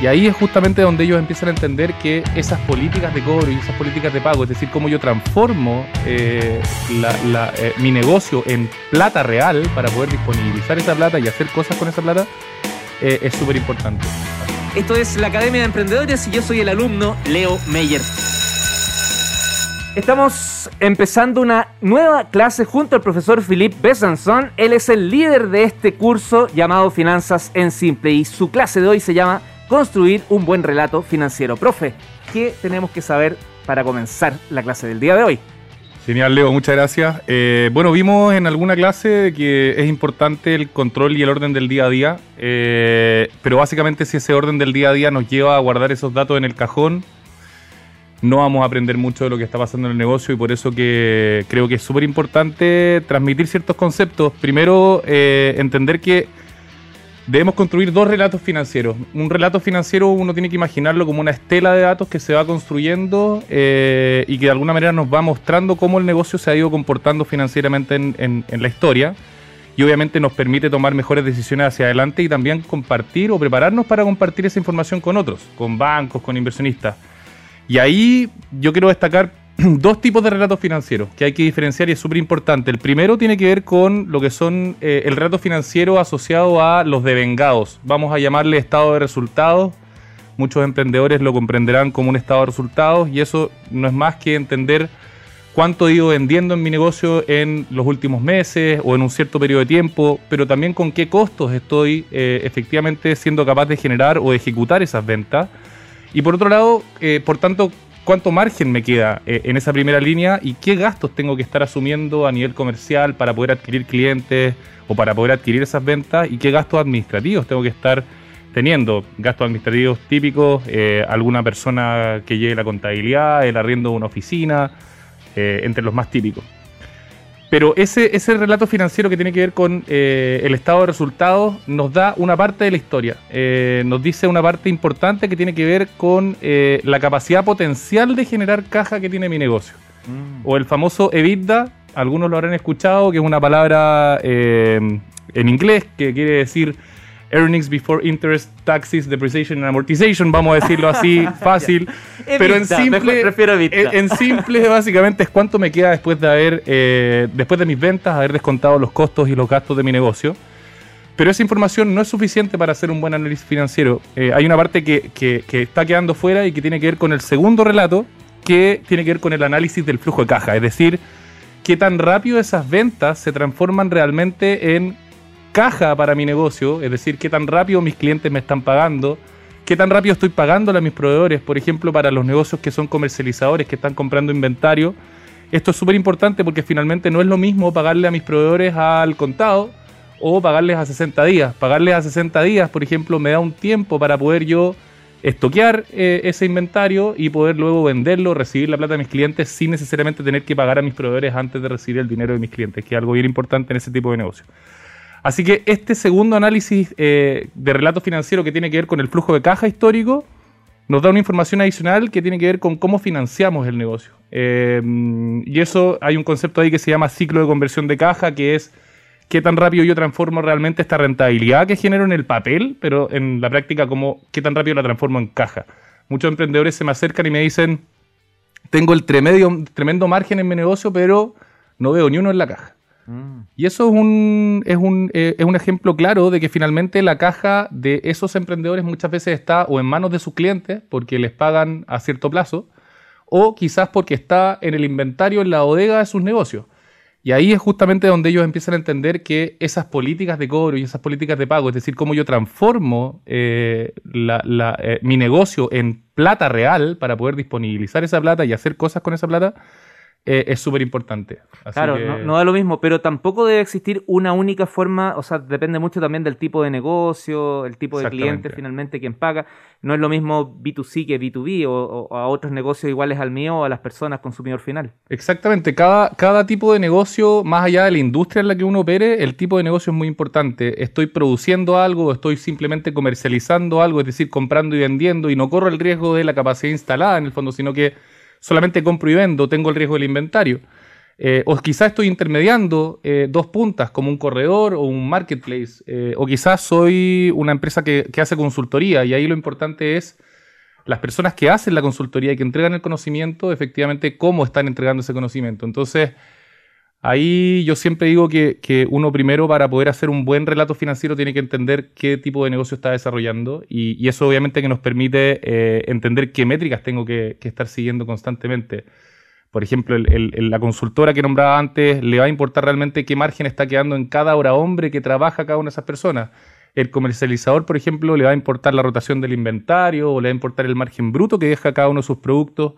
Y ahí es justamente donde ellos empiezan a entender que esas políticas de cobro y esas políticas de pago, es decir, cómo yo transformo eh, eh, mi negocio en plata real para poder disponibilizar esa plata y hacer cosas con esa plata, eh, es súper importante. Esto es la Academia de Emprendedores y yo soy el alumno Leo Meyer. Estamos empezando una nueva clase junto al profesor Philippe Besançon. Él es el líder de este curso llamado Finanzas en Simple y su clase de hoy se llama Construir un buen relato financiero. Profe, ¿qué tenemos que saber para comenzar la clase del día de hoy? Genial, Leo, muchas gracias. Eh, bueno, vimos en alguna clase que es importante el control y el orden del día a día, eh, pero básicamente si ese orden del día a día nos lleva a guardar esos datos en el cajón, no vamos a aprender mucho de lo que está pasando en el negocio y por eso que creo que es súper importante transmitir ciertos conceptos. Primero, eh, entender que debemos construir dos relatos financieros. Un relato financiero uno tiene que imaginarlo como una estela de datos que se va construyendo eh, y que de alguna manera nos va mostrando cómo el negocio se ha ido comportando financieramente en la historia y obviamente nos permite tomar mejores decisiones hacia adelante y también compartir o prepararnos para compartir esa información con otros, con bancos, con inversionistas. Y ahí yo quiero destacar dos tipos de relatos financieros que hay que diferenciar y es súper importante. El primero tiene que ver con lo que son eh, el relato financiero asociado a los devengados. Vamos a llamarle estado de resultados. Muchos emprendedores lo comprenderán como un estado de resultados y eso no es más que entender cuánto he ido vendiendo en mi negocio en los últimos meses o en un cierto periodo de tiempo, pero también con qué costos estoy eh, efectivamente siendo capaz de generar o ejecutar esas ventas y por otro lado, eh, por tanto, cuánto margen me queda eh, en esa primera línea y qué gastos tengo que estar asumiendo a nivel comercial para poder adquirir clientes o para poder adquirir esas ventas y qué gastos administrativos tengo que estar teniendo. Gastos administrativos típicos, eh, alguna persona que lleve la contabilidad, el arriendo de una oficina, entre los más típicos. Pero ese, ese relato financiero que tiene que ver con eh, el estado de resultados nos da una parte de la historia. Eh, nos dice una parte importante que tiene que ver con eh, la capacidad potencial de generar caja que tiene mi negocio. Mm. O el famoso EBITDA, algunos lo habrán escuchado, que es una palabra en inglés que quiere decir earnings before interest, taxes, depreciation and amortization, vamos a decirlo así fácil. pero en simple, en, simple básicamente es cuánto me queda después de haber, eh, después de mis ventas, haber descontado los costos y los gastos de mi negocio. Pero esa información no es suficiente para hacer un buen análisis financiero. Eh, hay una parte que, que, que está quedando fuera y que tiene que ver con el segundo relato, que tiene que ver con el análisis del flujo de caja. Es decir, qué tan rápido esas ventas se transforman realmente en caja para mi negocio, es decir, qué tan rápido mis clientes me están pagando, qué tan rápido estoy pagándole a mis proveedores, por ejemplo, para los negocios que son comercializadores, que están comprando inventario. Esto es súper importante porque finalmente no es lo mismo pagarle a mis proveedores al contado o pagarles a 60 días. Pagarles a 60 días, por ejemplo, me da un tiempo para poder yo estoquear eh, ese inventario y poder luego venderlo, recibir la plata de mis clientes sin necesariamente tener que pagar a mis proveedores antes de recibir el dinero de mis clientes, que es algo bien importante en ese tipo de negocio. Así que este segundo análisis eh, de relato financiero que tiene que ver con el flujo de caja histórico nos da una información adicional que tiene que ver con cómo financiamos el negocio. Eh, y eso hay un concepto ahí que se llama ciclo de conversión de caja, que es qué tan rápido yo transformo realmente esta rentabilidad que genero en el papel, pero en la práctica, como qué tan rápido la transformo en caja. Muchos emprendedores se me acercan y me dicen, tengo el tremendo, tremendo margen en mi negocio, pero no veo ni uno en la caja. Y eso es un, es, un, eh, es un ejemplo claro de que finalmente la caja de esos emprendedores muchas veces está o en manos de sus clientes porque les pagan a cierto plazo, o quizás porque está en el inventario, en la bodega de sus negocios. Y ahí es justamente donde ellos empiezan a entender que esas políticas de cobro y esas políticas de pago, es decir, cómo yo transformo eh, eh, mi negocio en plata real para poder disponibilizar esa plata y hacer cosas con esa plata, eh, es súper importante. Claro, no, da lo mismo, pero tampoco debe existir una única forma, o sea, depende mucho también del tipo de negocio, el tipo de cliente finalmente quien paga. No es lo mismo B2C que B2B o, a otros negocios iguales al mío o a las personas, consumidor final. Exactamente, cada, cada tipo de negocio, más allá de la industria en la que uno opere, el tipo de negocio es muy importante. Estoy produciendo algo, estoy simplemente comercializando algo, es decir, comprando y vendiendo y no corro el riesgo de la capacidad instalada en el fondo, sino que solamente compro y vendo, tengo el riesgo del inventario. Eh, o quizás estoy intermediando eh, dos puntas como un corredor o un marketplace. Eh, o quizás soy una empresa que, que, hace consultoría y ahí lo importante es las personas que hacen la consultoría y que entregan el conocimiento, efectivamente, cómo están entregando ese conocimiento. Entonces, ahí yo siempre digo que, que uno primero para poder hacer un buen relato financiero tiene que entender qué tipo de negocio está desarrollando y, eso obviamente que nos permite entender qué métricas tengo que, que estar siguiendo constantemente. Por ejemplo, la consultora que nombraba antes le va a importar realmente qué margen está quedando en cada hora hombre que trabaja cada una de esas personas. El comercializador, por ejemplo, le va a importar la rotación del inventario o le va a importar el margen bruto que deja cada uno de sus productos.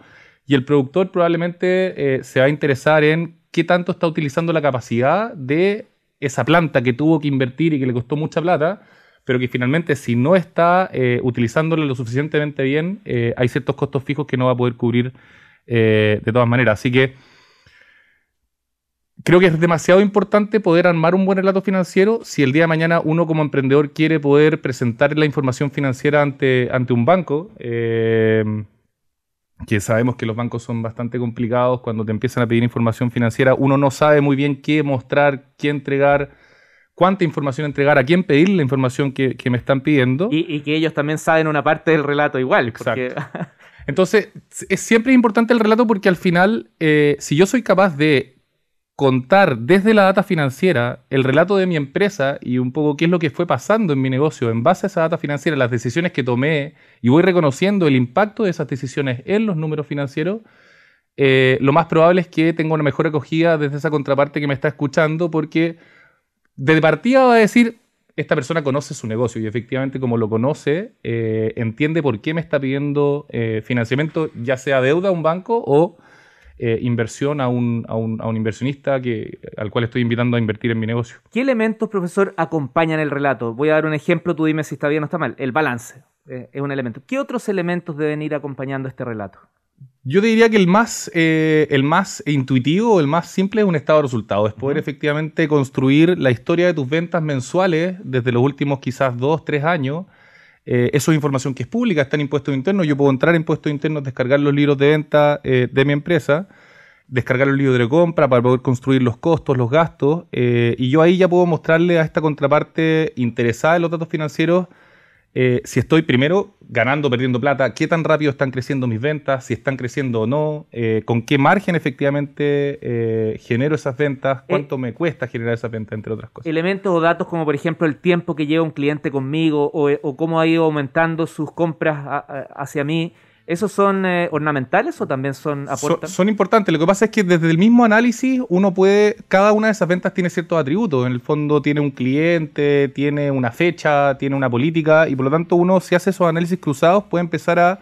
Y el productor probablemente eh, se va a interesar en qué tanto está utilizando la capacidad de esa planta que tuvo que invertir y que le costó mucha plata, pero que finalmente si no está eh, utilizándola lo suficientemente bien, eh, hay ciertos costos fijos que no va a poder cubrir eh, de todas maneras. Así que creo que es demasiado importante poder armar un buen relato financiero si el día de mañana uno como emprendedor quiere poder presentar la información financiera ante, ante un banco. Que sabemos que los bancos son bastante complicados cuando te empiezan a pedir información financiera, uno no sabe muy bien qué mostrar, qué entregar, cuánta información entregar, a quién pedir la información que, que me están pidiendo. Y, y, que ellos también saben una parte del relato igual. Porque... Entonces, es siempre importante el relato porque al final, eh, si yo soy capaz de contar desde la data financiera el relato de mi empresa y un poco qué es lo que fue pasando en mi negocio. En base a esa data financiera, las decisiones que tomé y voy reconociendo el impacto de esas decisiones en los números financieros, eh, lo más probable es que tenga una mejor acogida desde esa contraparte que me está escuchando porque de partida va a decir, esta persona conoce su negocio y efectivamente como lo conoce, eh, entiende por qué me está pidiendo eh, financiamiento, ya sea deuda a un banco o eh, inversión a un, a, un, a un, inversionista que, al cual estoy invitando a invertir en mi negocio. ¿Qué elementos, profesor, acompañan el relato? Voy a dar un ejemplo, tú dime si está bien o está mal. El balance es un elemento. ¿Qué otros elementos deben ir acompañando este relato? Yo diría que el más, eh, el más intuitivo o el más simple es un estado de resultados. Es poder uh -huh. efectivamente construir la historia de tus ventas mensuales desde los últimos quizás dos, tres años. Eh, eso es información que es pública, está en impuestos internos. Yo puedo entrar en impuestos internos, descargar los libros de venta eh, de mi empresa, descargar los libros de compra para poder construir los costos, los gastos. Eh, y yo ahí ya puedo mostrarle a esta contraparte interesada en los datos financieros eh, si estoy primero ganando, perdiendo plata, qué tan rápido están creciendo mis ventas, si están creciendo o no, eh, con qué margen efectivamente eh, genero esas ventas, cuánto me cuesta generar esas ventas, entre otras cosas. Elementos o datos como por ejemplo el tiempo que lleva un cliente conmigo o, o cómo ha ido aumentando sus compras a, a, hacia mí. ¿Esos son eh, ornamentales o también son aportan? Son, son, importantes. Lo que pasa es que desde el mismo análisis uno puede, cada una de esas ventas tiene ciertos atributos. En el fondo tiene un cliente, tiene una fecha, tiene una política y por lo tanto uno si hace esos análisis cruzados puede empezar a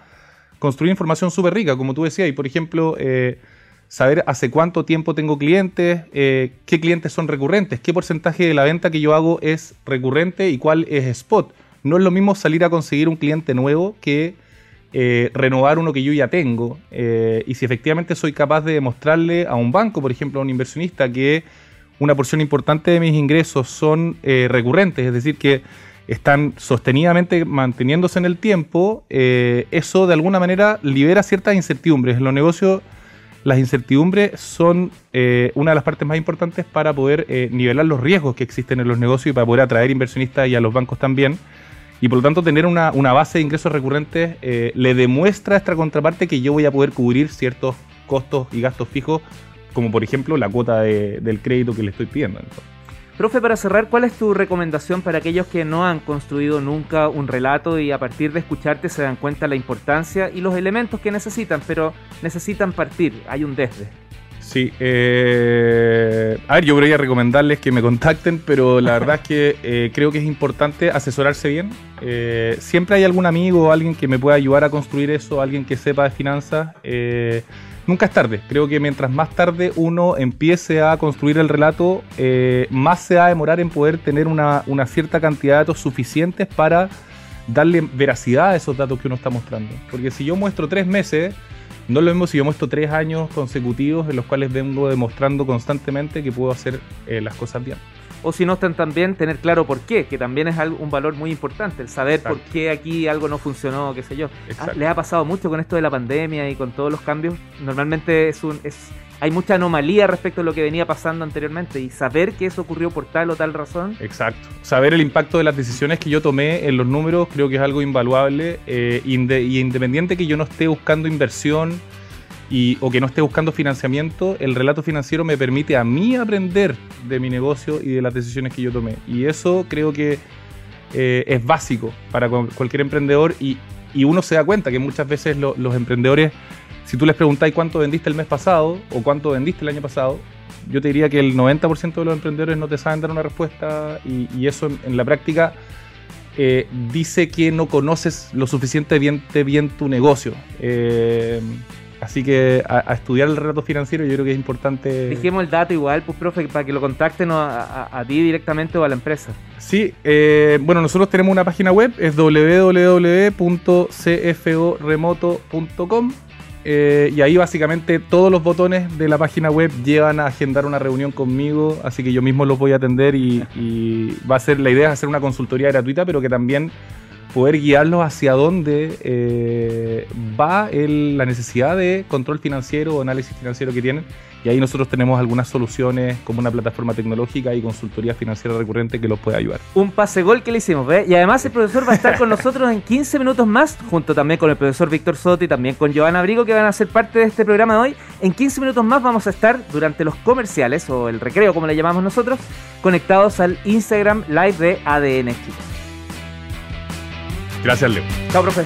construir información súper rica, como tú decías. Y por ejemplo, eh, saber hace cuánto tiempo tengo clientes, eh, qué clientes son recurrentes, qué porcentaje de la venta que yo hago es recurrente y cuál es spot. No es lo mismo salir a conseguir un cliente nuevo que eh, renovar uno que yo ya tengo. Eh, y si efectivamente soy capaz de demostrarle a un banco, por ejemplo, a un inversionista, que una porción importante de mis ingresos son eh, recurrentes, es decir, que están sostenidamente manteniéndose en el tiempo, eso de alguna manera libera ciertas incertidumbres. En los negocios las incertidumbres son una de las partes más importantes para poder nivelar los riesgos que existen en los negocios y para poder atraer inversionistas y a los bancos también y por lo tanto tener una, una base de ingresos recurrentes eh, le demuestra a esta contraparte que yo voy a poder cubrir ciertos costos y gastos fijos, como por ejemplo la cuota de, del crédito que le estoy pidiendo. Entonces. Profe, para cerrar, ¿cuál es tu recomendación para aquellos que no han construido nunca un relato y a partir de escucharte se dan cuenta la importancia y los elementos que necesitan, pero necesitan partir? Hay un desde. Sí, eh, a ver, yo podría recomendarles que me contacten, pero la verdad es que eh, creo que es importante asesorarse bien. Eh, siempre hay algún amigo o alguien que me pueda ayudar a construir eso, alguien que sepa de finanzas. Eh, nunca es tarde. Creo que mientras más tarde uno empiece a construir el relato, más se va a demorar en poder tener una, una cierta cantidad de datos suficientes para darle veracidad a esos datos que uno está mostrando. Porque si yo muestro tres meses no lo mismo si yo muestro tres años consecutivos en los cuales vengo demostrando constantemente que puedo hacer eh, las cosas bien. O si no están también tener claro por qué, que también es algo, un valor muy importante, el saber Exacto. por qué aquí algo no funcionó, qué sé yo. Ah, ¿Les ha pasado mucho con esto de la pandemia y con todos los cambios? Normalmente es, un, es hay mucha anomalía respecto a lo que venía pasando anteriormente y saber que eso ocurrió por tal o tal razón. Exacto. Saber el impacto de las decisiones que yo tomé en los números creo que es algo invaluable eh, y independiente que yo no esté buscando inversión o que no esté buscando financiamiento, el relato financiero me permite a mí aprender de mi negocio y de las decisiones que yo tomé. Y eso creo que eh, es básico para cualquier emprendedor y, uno se da cuenta que muchas veces los emprendedores si tú les preguntáis cuánto vendiste el mes pasado o cuánto vendiste el año pasado, yo te diría que el 90% de los emprendedores no te saben dar una respuesta y, eso en, la práctica eh, dice que no conoces lo suficientemente bien tu negocio. Eh, así que a, estudiar el relato financiero yo creo que es importante. Dijimos el dato igual, pues profe, para que lo contacten a, ti directamente o a la empresa. Sí, eh, bueno, nosotros tenemos una página web, es www.cforemoto.com eh, y ahí básicamente todos los botones de la página web llevan a agendar una reunión conmigo, así que yo mismo los voy a atender y, va a ser la idea es hacer una consultoría gratuita, pero que también poder guiarlos hacia dónde eh, va la necesidad de control financiero o análisis financiero que tienen y ahí nosotros tenemos algunas soluciones como una plataforma tecnológica y consultoría financiera recurrente que los puede ayudar. Un pase gol que le hicimos, ¿ve? Y además el profesor va a estar con nosotros en 15 minutos más, junto también con el profesor Víctor Soto y también con Giovanna Abrigo, que van a ser parte de este programa de hoy. En 15 minutos más vamos a estar durante los comerciales, o el recreo como le llamamos nosotros, conectados al Instagram Live de ADN Gracias, Leo. Chao, profe.